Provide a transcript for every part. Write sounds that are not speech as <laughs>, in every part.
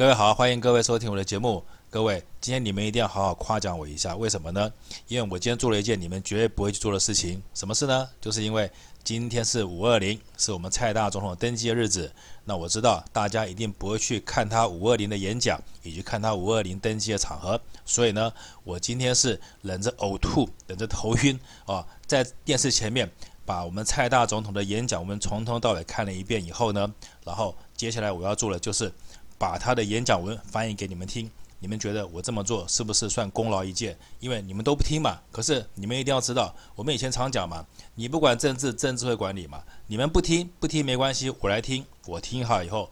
各位好，欢迎各位收听我的节目。各位，今天你们一定要好好夸奖我一下，为什么呢？因为我今天做了一件你们绝对不会去做的事情。什么事呢？就是因为今天是五二零，是我们蔡大总统登基的日子。那我知道大家一定不会去看他五二零的演讲，以及看他五二零登基的场合。所以呢，我今天是忍着呕吐，忍着头晕啊，在电视前面把我们蔡大总统的演讲，我们从头到尾看了一遍以后呢，然后接下来我要做的就是。把他的演讲文翻译给你们听，你们觉得我这么做是不是算功劳一件？因为你们都不听嘛。可是你们一定要知道，我们以前常讲嘛，你不管政治，政治会管理嘛。你们不听，不听没关系，我来听，我听好以后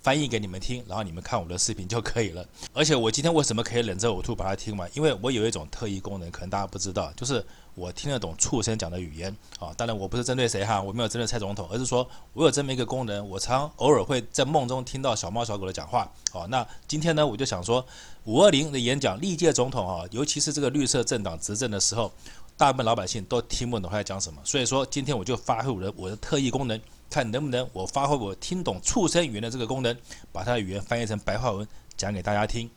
翻译给你们听，然后你们看我的视频就可以了。而且我今天为什么可以忍着呕吐把它听完？因为我有一种特异功能，可能大家不知道，就是。我听得懂畜生讲的语言啊，当然我不是针对谁哈，我没有针对蔡总统，而是说我有这么一个功能，我常偶尔会在梦中听到小猫小狗的讲话。好，那今天呢，我就想说，五二零的演讲，历届总统啊，尤其是这个绿色政党执政的时候，大部分老百姓都听不懂他在讲什么。所以说，今天我就发挥我的我的特异功能，看能不能我发挥我听懂畜生语言的这个功能，把他的语言翻译成白话文讲给大家听。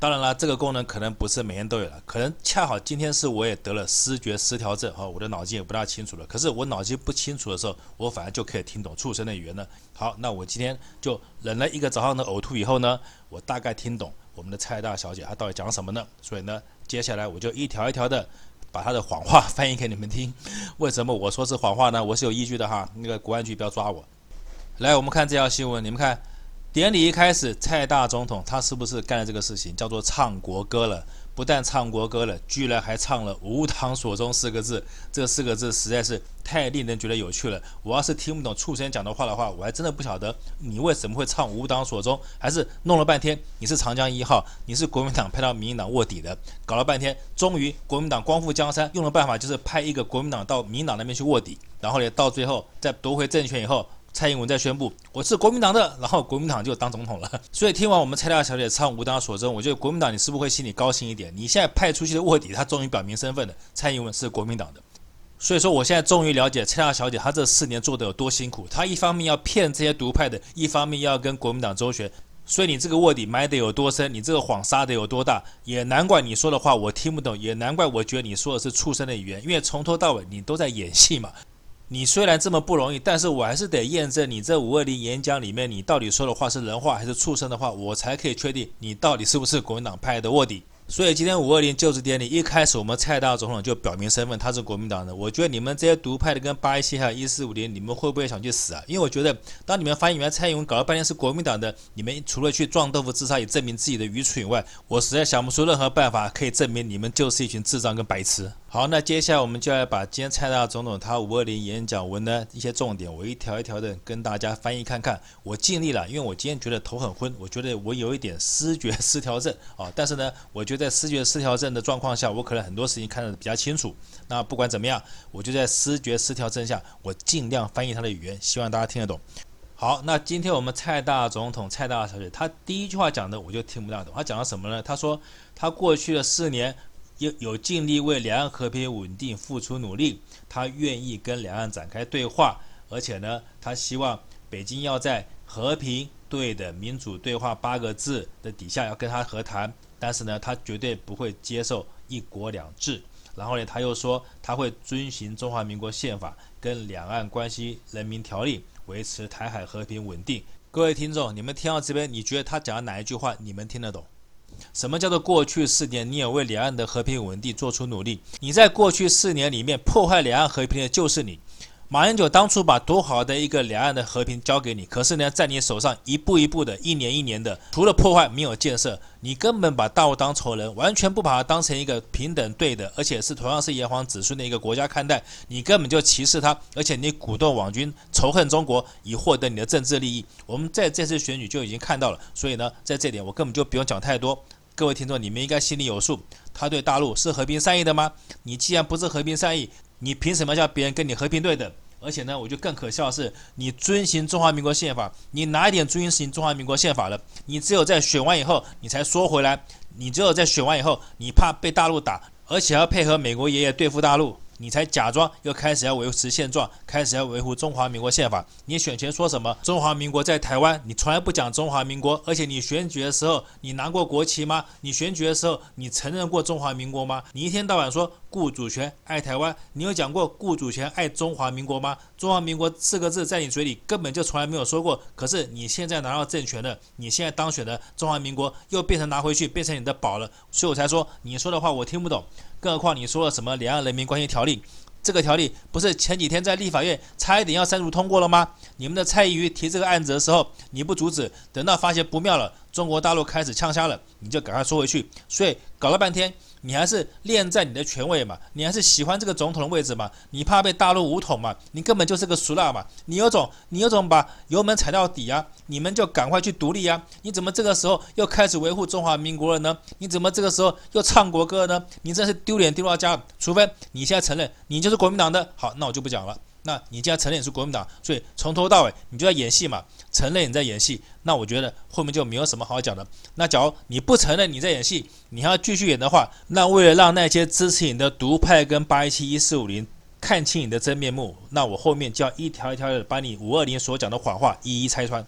当然了，这个功能可能不是每天都有了，可能恰好今天是我也得了失觉失调症，哈，我的脑筋也不大清楚了。可是我脑筋不清楚的时候，我反而就可以听懂畜生的语言了。好，那我今天就忍了一个早上的呕吐以后呢，我大概听懂我们的蔡大小姐她到底讲什么呢？所以呢，接下来我就一条一条的把她的谎话翻译给你们听。为什么我说是谎话呢？我是有依据的哈，那个国安局不要抓我。来，我们看这条新闻，你们看。典礼一开始，蔡大总统他是不是干了这个事情，叫做唱国歌了？不但唱国歌了，居然还唱了“无党所终”四个字。这四个字实在是太令人觉得有趣了。我要是听不懂畜生讲的话的话，我还真的不晓得你为什么会唱“无党所终”，还是弄了半天你是长江一号，你是国民党派到民进党卧底的，搞了半天，终于国民党光复江山，用的办法就是派一个国民党到民党那边去卧底，然后呢，到最后再夺回政权以后。蔡英文在宣布我是国民党的，然后国民党就当总统了。<laughs> 所以听完我们蔡大小姐唱无党所争，我觉得国民党你是不是会心里高兴一点？你现在派出去的卧底，他终于表明身份了，蔡英文是国民党的。所以说我现在终于了解蔡大小姐她这四年做的有多辛苦。她一方面要骗这些独派的，一方面要跟国民党周旋。所以你这个卧底埋得有多深，你这个谎撒得有多大，也难怪你说的话我听不懂，也难怪我觉得你说的是畜生的语言，因为从头到尾你都在演戏嘛。你虽然这么不容易，但是我还是得验证你这五二零演讲里面，你到底说的话是人话还是畜生的话，我才可以确定你到底是不是国民党派的卧底。所以今天五二零就职典礼一开始，我们蔡大总统就表明身份，他是国民党的。我觉得你们这些独派的跟八一七还有一四五零，你们会不会想去死啊？因为我觉得，当你们发现原来蔡英文搞了半天是国民党的，你们除了去撞豆腐自杀以证明自己的愚蠢以外，我实在想不出任何办法可以证明你们就是一群智障跟白痴。好，那接下来我们就要把今天蔡大总统他五二零演讲文的一些重点，我一条一条的跟大家翻译看看。我尽力了，因为我今天觉得头很昏，我觉得我有一点思觉失调症啊。但是呢，我觉得在思觉失调症的状况下，我可能很多事情看得比较清楚。那不管怎么样，我就在思觉失调症下，我尽量翻译他的语言，希望大家听得懂。好，那今天我们蔡大总统蔡大小姐，他第一句话讲的我就听不大懂。他讲了什么呢？他说他过去的四年有有尽力为两岸和平稳定付出努力，他愿意跟两岸展开对话，而且呢，他希望北京要在和平、对的、民主对话八个字的底下要跟他和谈。但是呢，他绝对不会接受一国两制。然后呢，他又说他会遵循中华民国宪法跟两岸关系人民条例，维持台海和平稳定。各位听众，你们听到这边，你觉得他讲的哪一句话你们听得懂？什么叫做过去四年你也为两岸的和平稳定做出努力？你在过去四年里面破坏两岸和平的就是你。马英九当初把多好的一个两岸的和平交给你，可是呢，在你手上一步一步的，一年一年的，除了破坏没有建设。你根本把大陆当仇人，完全不把它当成一个平等对的，而且是同样是炎黄子孙的一个国家看待。你根本就歧视他，而且你鼓动网军仇恨中国，以获得你的政治利益。我们在这次选举就已经看到了，所以呢，在这点我根本就不用讲太多。各位听众，你们应该心里有数，他对大陆是和平善意的吗？你既然不是和平善意，你凭什么叫别人跟你和平对等？而且呢，我就更可笑的是，你遵循中华民国宪法，你哪一点遵循中华民国宪法了？你只有在选完以后，你才说回来。你只有在选完以后，你怕被大陆打，而且要配合美国爷爷对付大陆。你才假装又开始要维持现状，开始要维护中华民国宪法。你选前说什么？中华民国在台湾，你从来不讲中华民国，而且你选举的时候，你拿过国旗吗？你选举的时候，你承认过中华民国吗？你一天到晚说顾主权、爱台湾，你有讲过顾主权、爱中华民国吗？中华民国四个字在你嘴里根本就从来没有说过。可是你现在拿到政权了，你现在当选的中华民国又变成拿回去，变成你的宝了，所以我才说你说的话我听不懂。更何况你说了什么两岸人民关系条例？这个条例不是前几天在立法院差一点要删除通过了吗？你们的蔡依瑜提这个案子的时候，你不阻止，等到发现不妙了，中国大陆开始呛瞎了，你就赶快缩回去。所以搞了半天。你还是恋在你的权位嘛？你还是喜欢这个总统的位置嘛？你怕被大陆武统嘛？你根本就是个俗辣嘛！你有种，你有种把油门踩到底啊！你们就赶快去独立啊！你怎么这个时候又开始维护中华民国了呢？你怎么这个时候又唱国歌呢？你真是丢脸丢到家！除非你现在承认你就是国民党的，好，那我就不讲了。那你既然承认你是国民党，所以从头到尾你就在演戏嘛？承认你在演戏，那我觉得后面就没有什么好讲的。那假如你不承认你在演戏，你还要继续演的话，那为了让那些支持你的独派跟八一七一四五零看清你的真面目，那我后面就要一条一条的把你五二零所讲的谎话一一拆穿。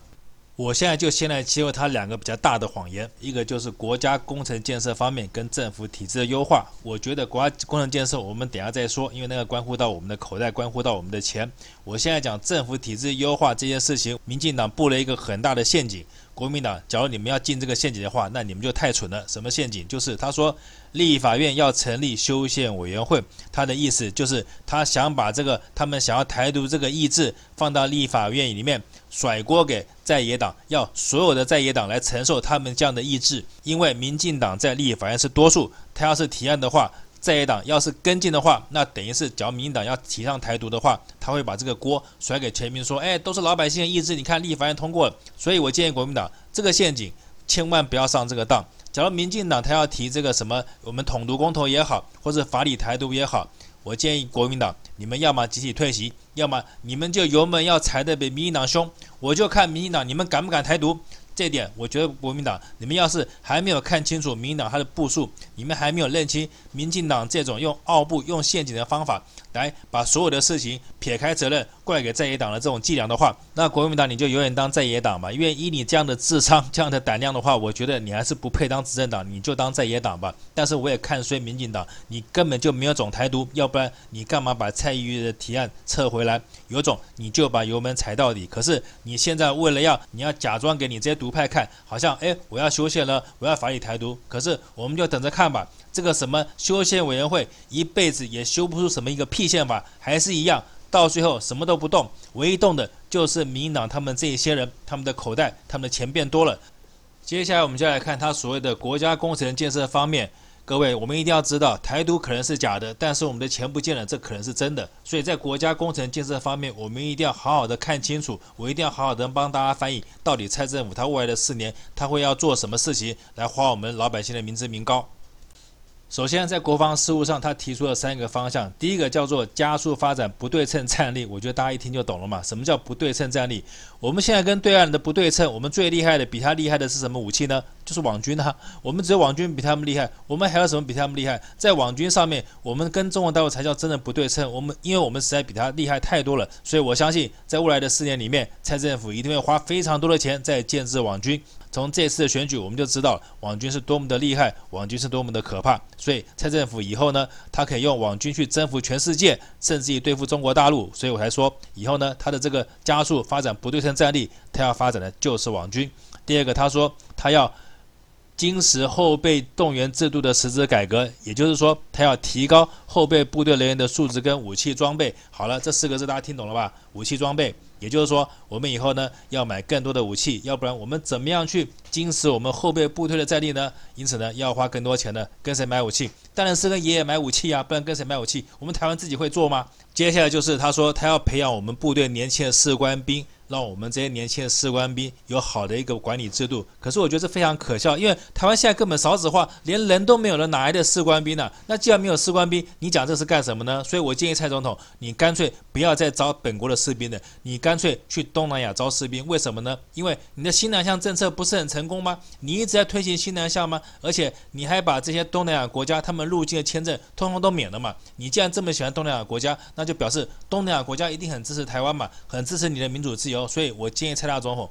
我现在就先来揭露他两个比较大的谎言，一个就是国家工程建设方面跟政府体制的优化。我觉得国家工程建设我们等下再说，因为那个关乎到我们的口袋，关乎到我们的钱。我现在讲政府体制优化这件事情，民进党布了一个很大的陷阱。国民党，假如你们要进这个陷阱的话，那你们就太蠢了。什么陷阱？就是他说立法院要成立修宪委员会，他的意思就是他想把这个他们想要台独这个意志放到立法院里面，甩锅给 <laughs> 在野党，要所有的在野党来承受他们这样的意志，因为民进党在立法院是多数，他要是提案的话。在野党要是跟进的话，那等于是，只要民进党要提倡台独的话，他会把这个锅甩给全民，说，哎，都是老百姓的意志，你看立法院通过了，所以我建议国民党这个陷阱千万不要上这个当。假如民进党他要提这个什么，我们统独公投也好，或者法理台独也好，我建议国民党你们要么集体退席，要么你们就油门要踩得比民进党凶，我就看民进党你们敢不敢台独。这点，我觉得国民党，你们要是还没有看清楚民进党他的部署，你们还没有认清民进党这种用奥步、用陷阱的方法来把所有的事情撇开责任怪给在野党的这种伎俩的话，那国民党你就永远当在野党吧。因为以你这样的智商、这样的胆量的话，我觉得你还是不配当执政党，你就当在野党吧。但是我也看衰民进党，你根本就没有种台独，要不然你干嘛把蔡宜瑜的提案撤回来？有种你就把油门踩到底。可是你现在为了要你要假装给你这些独派看，好像哎，我要修宪了，我要法理台独。可是我们就等着看吧，这个什么修宪委员会一辈子也修不出什么一个屁宪法，还是一样，到最后什么都不动，唯一动的就是民进党他们这一些人，他们的口袋，他们的钱变多了。接下来我们就来看他所谓的国家工程建设方面。各位，我们一定要知道，台独可能是假的，但是我们的钱不见了，这可能是真的。所以在国家工程建设方面，我们一定要好好的看清楚。我一定要好好的帮大家翻译，到底蔡政府他未来的四年，他会要做什么事情来花我们老百姓的民脂民膏。首先，在国防事务上，他提出了三个方向。第一个叫做加速发展不对称战力，我觉得大家一听就懂了嘛。什么叫不对称战力？我们现在跟对岸的不对称，我们最厉害的，比他厉害的是什么武器呢？就是网军啊。我们只有网军比他们厉害，我们还有什么比他们厉害？在网军上面，我们跟中国大陆才叫真的不对称。我们因为我们实在比他厉害太多了，所以我相信在未来的四年里面，蔡政府一定会花非常多的钱在建制网军。从这次的选举，我们就知道网军是多么的厉害，网军是多么的可怕。所以蔡政府以后呢，他可以用网军去征服全世界，甚至于对付中国大陆。所以我才说，以后呢，他的这个加速发展不对称战力，他要发展的就是网军。第二个，他说他要精实后备动员制度的实质改革，也就是说，他要提高后备部队人员的素质跟武器装备。好了，这四个字大家听懂了吧？武器装备。也就是说，我们以后呢要买更多的武器，要不然我们怎么样去坚持我们后备部队的战力呢？因此呢，要花更多钱呢，跟谁买武器？当然是跟爷爷买武器呀，不然跟谁买武器？我们台湾自己会做吗？接下来就是他说他要培养我们部队年轻的士官兵。让我们这些年轻的士官兵有好的一个管理制度，可是我觉得这非常可笑，因为台湾现在根本少子化，连人都没有了，哪来的士官兵呢？那既然没有士官兵，你讲这是干什么呢？所以我建议蔡总统，你干脆不要再招本国的士兵了，你干脆去东南亚招士兵。为什么呢？因为你的新南向政策不是很成功吗？你一直在推行新南向吗？而且你还把这些东南亚国家他们入境的签证通通都免了嘛？你既然这么喜欢东南亚国家，那就表示东南亚国家一定很支持台湾嘛，很支持你的民主自由。所以我建议蔡大总统。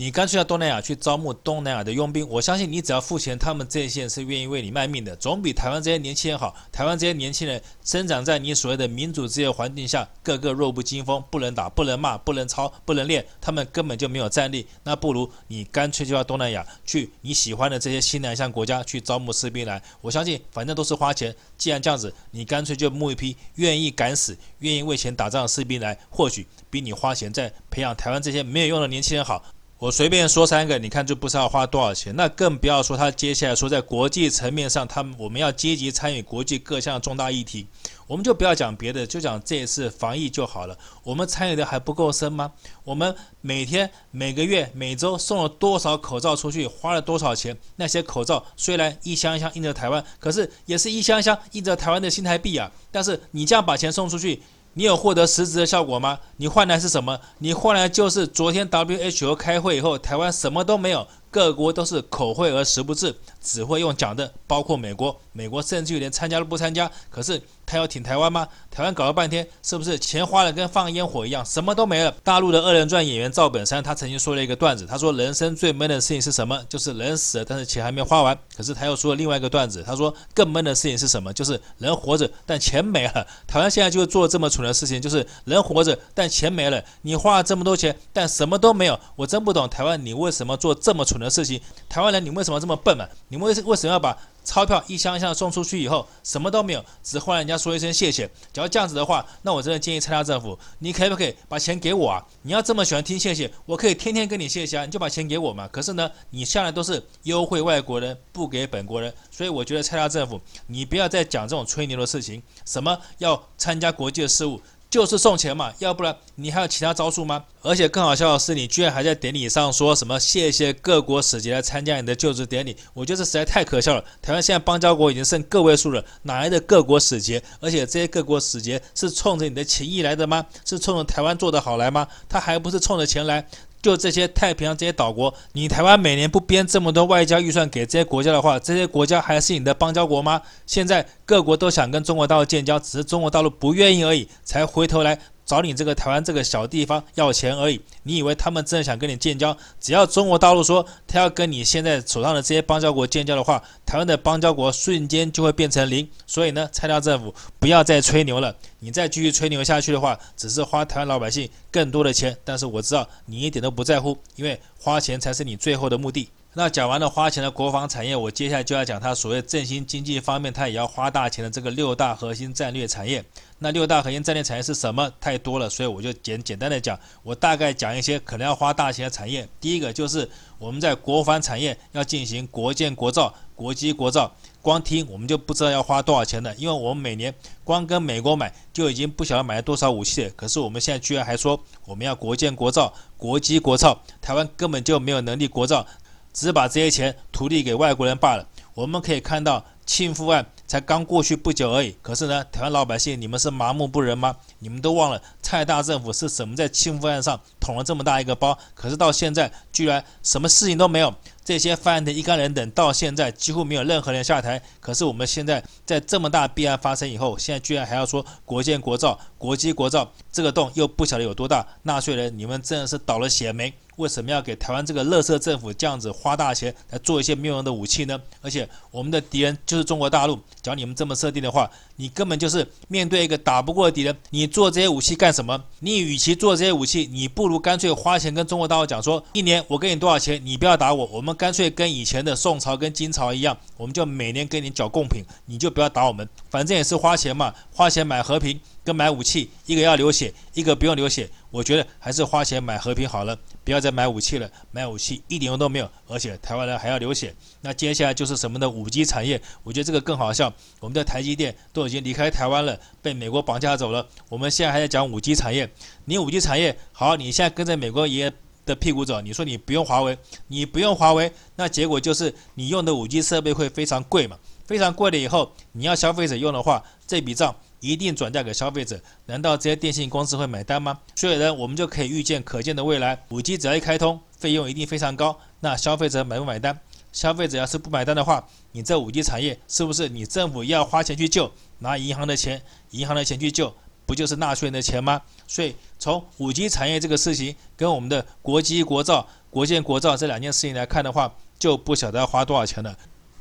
你干脆到东南亚去招募东南亚的佣兵，我相信你只要付钱，他们这些人是愿意为你卖命的，总比台湾这些年轻人好。台湾这些年轻人生长在你所谓的民主自由环境下，个个弱不禁风，不能打，不能骂，不能操，不能练，他们根本就没有战力。那不如你干脆就到东南亚去，你喜欢的这些新南向国家去招募士兵来。我相信反正都是花钱，既然这样子，你干脆就募一批愿意敢死、愿意为钱打仗的士兵来，或许比你花钱在培养台湾这些没有用的年轻人好。我随便说三个，你看就不知道花多少钱。那更不要说他接下来说在国际层面上，他们我们要积极参与国际各项重大议题。我们就不要讲别的，就讲这一次防疫就好了。我们参与的还不够深吗？我们每天、每个月、每周送了多少口罩出去，花了多少钱？那些口罩虽然一箱一箱印着台湾，可是也是一箱一箱印着台湾的新台币啊。但是你这样把钱送出去。你有获得实质的效果吗？你换来是什么？你换来就是昨天 WHO 开会以后，台湾什么都没有。各国都是口惠而实不至，只会用讲的，包括美国，美国甚至于连参加都不参加。可是他要挺台湾吗？台湾搞了半天，是不是钱花了跟放烟火一样，什么都没了？大陆的二人转演员赵本山，他曾经说了一个段子，他说人生最闷的事情是什么？就是人死了，但是钱还没花完。可是他又说了另外一个段子，他说更闷的事情是什么？就是人活着，但钱没了。台湾现在就做这么蠢的事情，就是人活着，但钱没了。你花了这么多钱，但什么都没有。我真不懂台湾，你为什么做这么蠢的事情，台湾人，你为什么这么笨嘛？你们为为什么要把钞票一箱一箱送出去以后，什么都没有，只换人家说一声谢谢？只要这样子的话，那我真的建议蔡大政府，你可不可以把钱给我啊？你要这么喜欢听谢谢，我可以天天跟你谢谢啊，你就把钱给我嘛。可是呢，你向来都是优惠外国人，不给本国人，所以我觉得蔡大政府，你不要再讲这种吹牛的事情，什么要参加国际的事务。就是送钱嘛，要不然你还有其他招数吗？而且更好笑的是，你居然还在典礼上说什么谢谢各国使节来参加你的就职典礼，我觉得这实在太可笑了。台湾现在邦交国已经剩个位数了，哪来的各国使节？而且这些各国使节是冲着你的情谊来的吗？是冲着台湾做的好来吗？他还不是冲着钱来？就这些太平洋这些岛国，你台湾每年不编这么多外交预算给这些国家的话，这些国家还是你的邦交国吗？现在各国都想跟中国大陆建交，只是中国大陆不愿意而已，才回头来。找你这个台湾这个小地方要钱而已，你以为他们真的想跟你建交？只要中国大陆说他要跟你现在手上的这些邦交国建交的话，台湾的邦交国瞬间就会变成零。所以呢，蔡大政府不要再吹牛了，你再继续吹牛下去的话，只是花台湾老百姓更多的钱。但是我知道你一点都不在乎，因为花钱才是你最后的目的。那讲完了花钱的国防产业，我接下来就要讲它所谓振兴经济方面，它也要花大钱的这个六大核心战略产业。那六大核心战略产业是什么？太多了，所以我就简简单的讲，我大概讲一些可能要花大钱的产业。第一个就是我们在国防产业要进行国建国造、国机国造，光听我们就不知道要花多少钱了，因为我们每年光跟美国买就已经不晓得买了多少武器了。可是我们现在居然还说我们要国建国造、国机国造，台湾根本就没有能力国造。只是把这些钱图利给外国人罢了。我们可以看到，庆富案才刚过去不久而已。可是呢，台湾老百姓，你们是麻木不仁吗？你们都忘了蔡大政府是怎么在庆富案上捅了这么大一个包？可是到现在居然什么事情都没有。这些犯案的一干人等到现在几乎没有任何人下台。可是我们现在在这么大弊案发生以后，现在居然还要说国建国造、国机国造，这个洞又不晓得有多大。纳税人，你们真的是倒了血霉？为什么要给台湾这个垃圾政府这样子花大钱来做一些没有用的武器呢？而且我们的敌人就是中国大陆。只要你们这么设定的话，你根本就是面对一个打不过的敌人，你做这些武器干什么？你与其做这些武器，你不如干脆花钱跟中国大陆讲说，一年我给你多少钱，你不要打我，我们干脆跟以前的宋朝跟金朝一样，我们就每年给你缴贡品，你就不要打我们，反正也是花钱嘛，花钱买和平。跟买武器，一个要流血，一个不用流血。我觉得还是花钱买和平好了，不要再买武器了。买武器一点用都没有，而且台湾人还要流血。那接下来就是什么的五 G 产业，我觉得这个更好笑。我们的台积电都已经离开台湾了，被美国绑架走了。我们现在还在讲五 G 产业，你五 G 产业好，你现在跟着美国爷爷的屁股走。你说你不用华为，你不用华为，那结果就是你用的五 G 设备会非常贵嘛，非常贵了以后，你要消费者用的话，这笔账。一定转嫁给消费者。难道这些电信公司会买单吗？所以呢，我们就可以预见可见的未来，5G 只要一开通，费用一定非常高。那消费者买不买单？消费者要是不买单的话，你这 5G 产业是不是你政府要花钱去救，拿银行的钱，银行的钱去救，不就是纳税人的钱吗？所以从 5G 产业这个事情跟我们的国机国造、国建国造这两件事情来看的话，就不晓得要花多少钱了。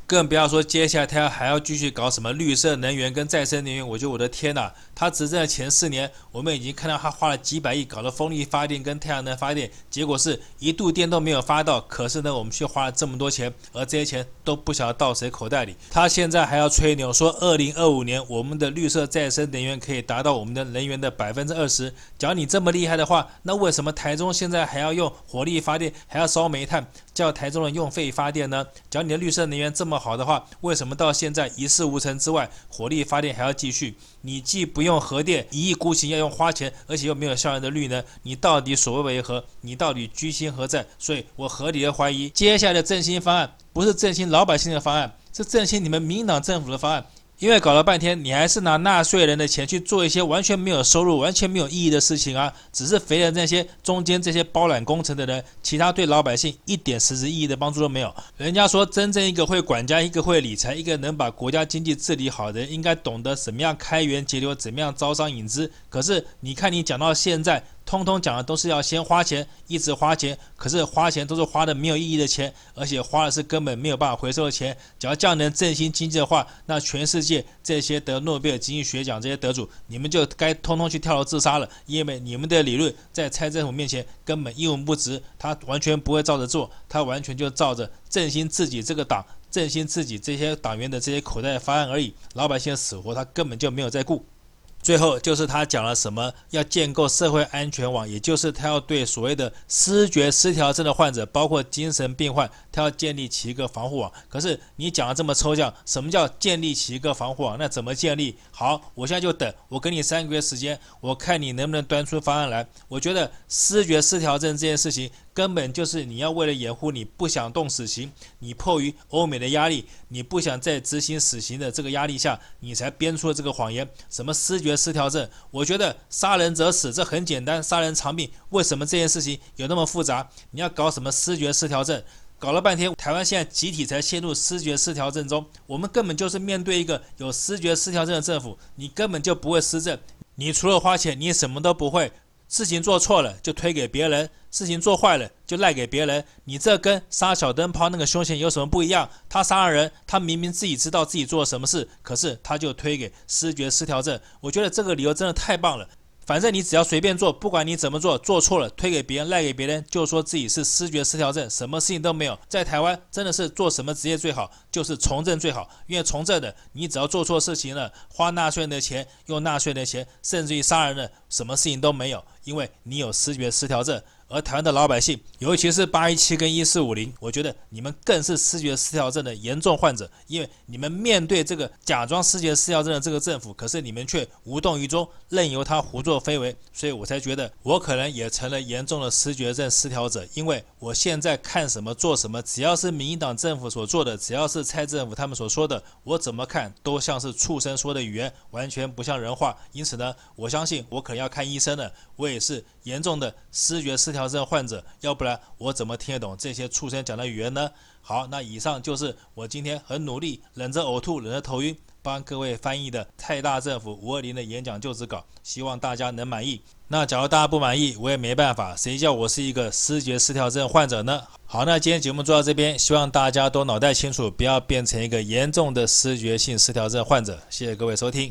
更不要说接下来他要还要继续搞什么绿色能源跟再生能源，我觉得我的天呐，他执政的前四年，我们已经看到他花了几百亿搞了风力发电跟太阳能发电，结果是一度电都没有发到，可是呢，我们却花了这么多钱，而这些钱都不晓得到谁口袋里。他现在还要吹牛说，二零二五年我们的绿色再生能源可以达到我们的能源的百分之二十。假如你这么厉害的话，那为什么台中现在还要用火力发电，还要烧煤炭，叫台中人用废发电呢？假如你的绿色能源这么好的话，为什么到现在一事无成之外，火力发电还要继续？你既不用核电，一意孤行要用花钱，而且又没有效应的绿呢，你到底所谓为何？你到底居心何在？所以我合理的怀疑，接下来的振兴方案不是振兴老百姓的方案，是振兴你们民党政府的方案。因为搞了半天，你还是拿纳税人的钱去做一些完全没有收入、完全没有意义的事情啊！只是肥了那些中间这些包揽工程的人，其他对老百姓一点实质意义的帮助都没有。人家说，真正一个会管家、一个会理财、一个能把国家经济治理好的人，应该懂得怎么样开源节流，怎么样招商引资。可是你看，你讲到现在。通通讲的都是要先花钱，一直花钱，可是花钱都是花的没有意义的钱，而且花的是根本没有办法回收的钱。只要这样能振兴经济的话，那全世界这些得诺贝尔经济学奖这些得主，你们就该通通去跳楼自杀了，因为你们的理论在蔡政府面前根本一文不值，他完全不会照着做，他完全就照着振兴自己这个党、振兴自己这些党员的这些口袋的方案而已，老百姓的死活他根本就没有在顾。最后就是他讲了什么，要建构社会安全网，也就是他要对所谓的失觉失调症的患者，包括精神病患，他要建立起一个防护网。可是你讲的这么抽象，什么叫建立起一个防护网？那怎么建立？好，我现在就等，我给你三个月时间，我看你能不能端出方案来。我觉得思觉失调症这件事情。根本就是你要为了掩护你不想动死刑，你迫于欧美的压力，你不想再执行死刑的这个压力下，你才编出了这个谎言。什么思觉失调症？我觉得杀人者死，这很简单，杀人偿命。为什么这件事情有那么复杂？你要搞什么思觉失调症？搞了半天，台湾现在集体才陷入思觉失调症中。我们根本就是面对一个有思觉失调症的政府，你根本就不会施政，你除了花钱，你什么都不会。事情做错了就推给别人，事情做坏了就赖给别人。你这跟杀小灯泡那个凶嫌有什么不一样？他杀了人，他明明自己知道自己做了什么事，可是他就推给思觉失调症。我觉得这个理由真的太棒了。反正你只要随便做，不管你怎么做，做错了推给别人，赖给别人，就说自己是视觉失调症，什么事情都没有。在台湾真的是做什么职业最好，就是从政最好，因为从政的你只要做错事情了，花纳税人的钱，用纳税人的钱，甚至于杀人了，什么事情都没有，因为你有视觉失调症。而台湾的老百姓，尤其是八一七跟一四五零，我觉得你们更是视觉失调症的严重患者，因为你们面对这个假装视觉失调症的这个政府，可是你们却无动于衷，任由他胡作非为，所以我才觉得我可能也成了严重的视觉症失调者，因为我现在看什么做什么，只要是民进党政府所做的，只要是蔡政府他们所说的，我怎么看都像是畜生说的语言，完全不像人话。因此呢，我相信我可能要看医生了，我也是严重的视觉失调。调症患者，要不然我怎么听得懂这些畜生讲的语言呢？好，那以上就是我今天很努力，忍着呕吐，忍着头晕，帮各位翻译的泰大政府五二零的演讲就职稿，希望大家能满意。那假如大家不满意，我也没办法，谁叫我是一个视觉失调症患者呢？好，那今天节目做到这边，希望大家都脑袋清楚，不要变成一个严重的视觉性失调症患者。谢谢各位收听。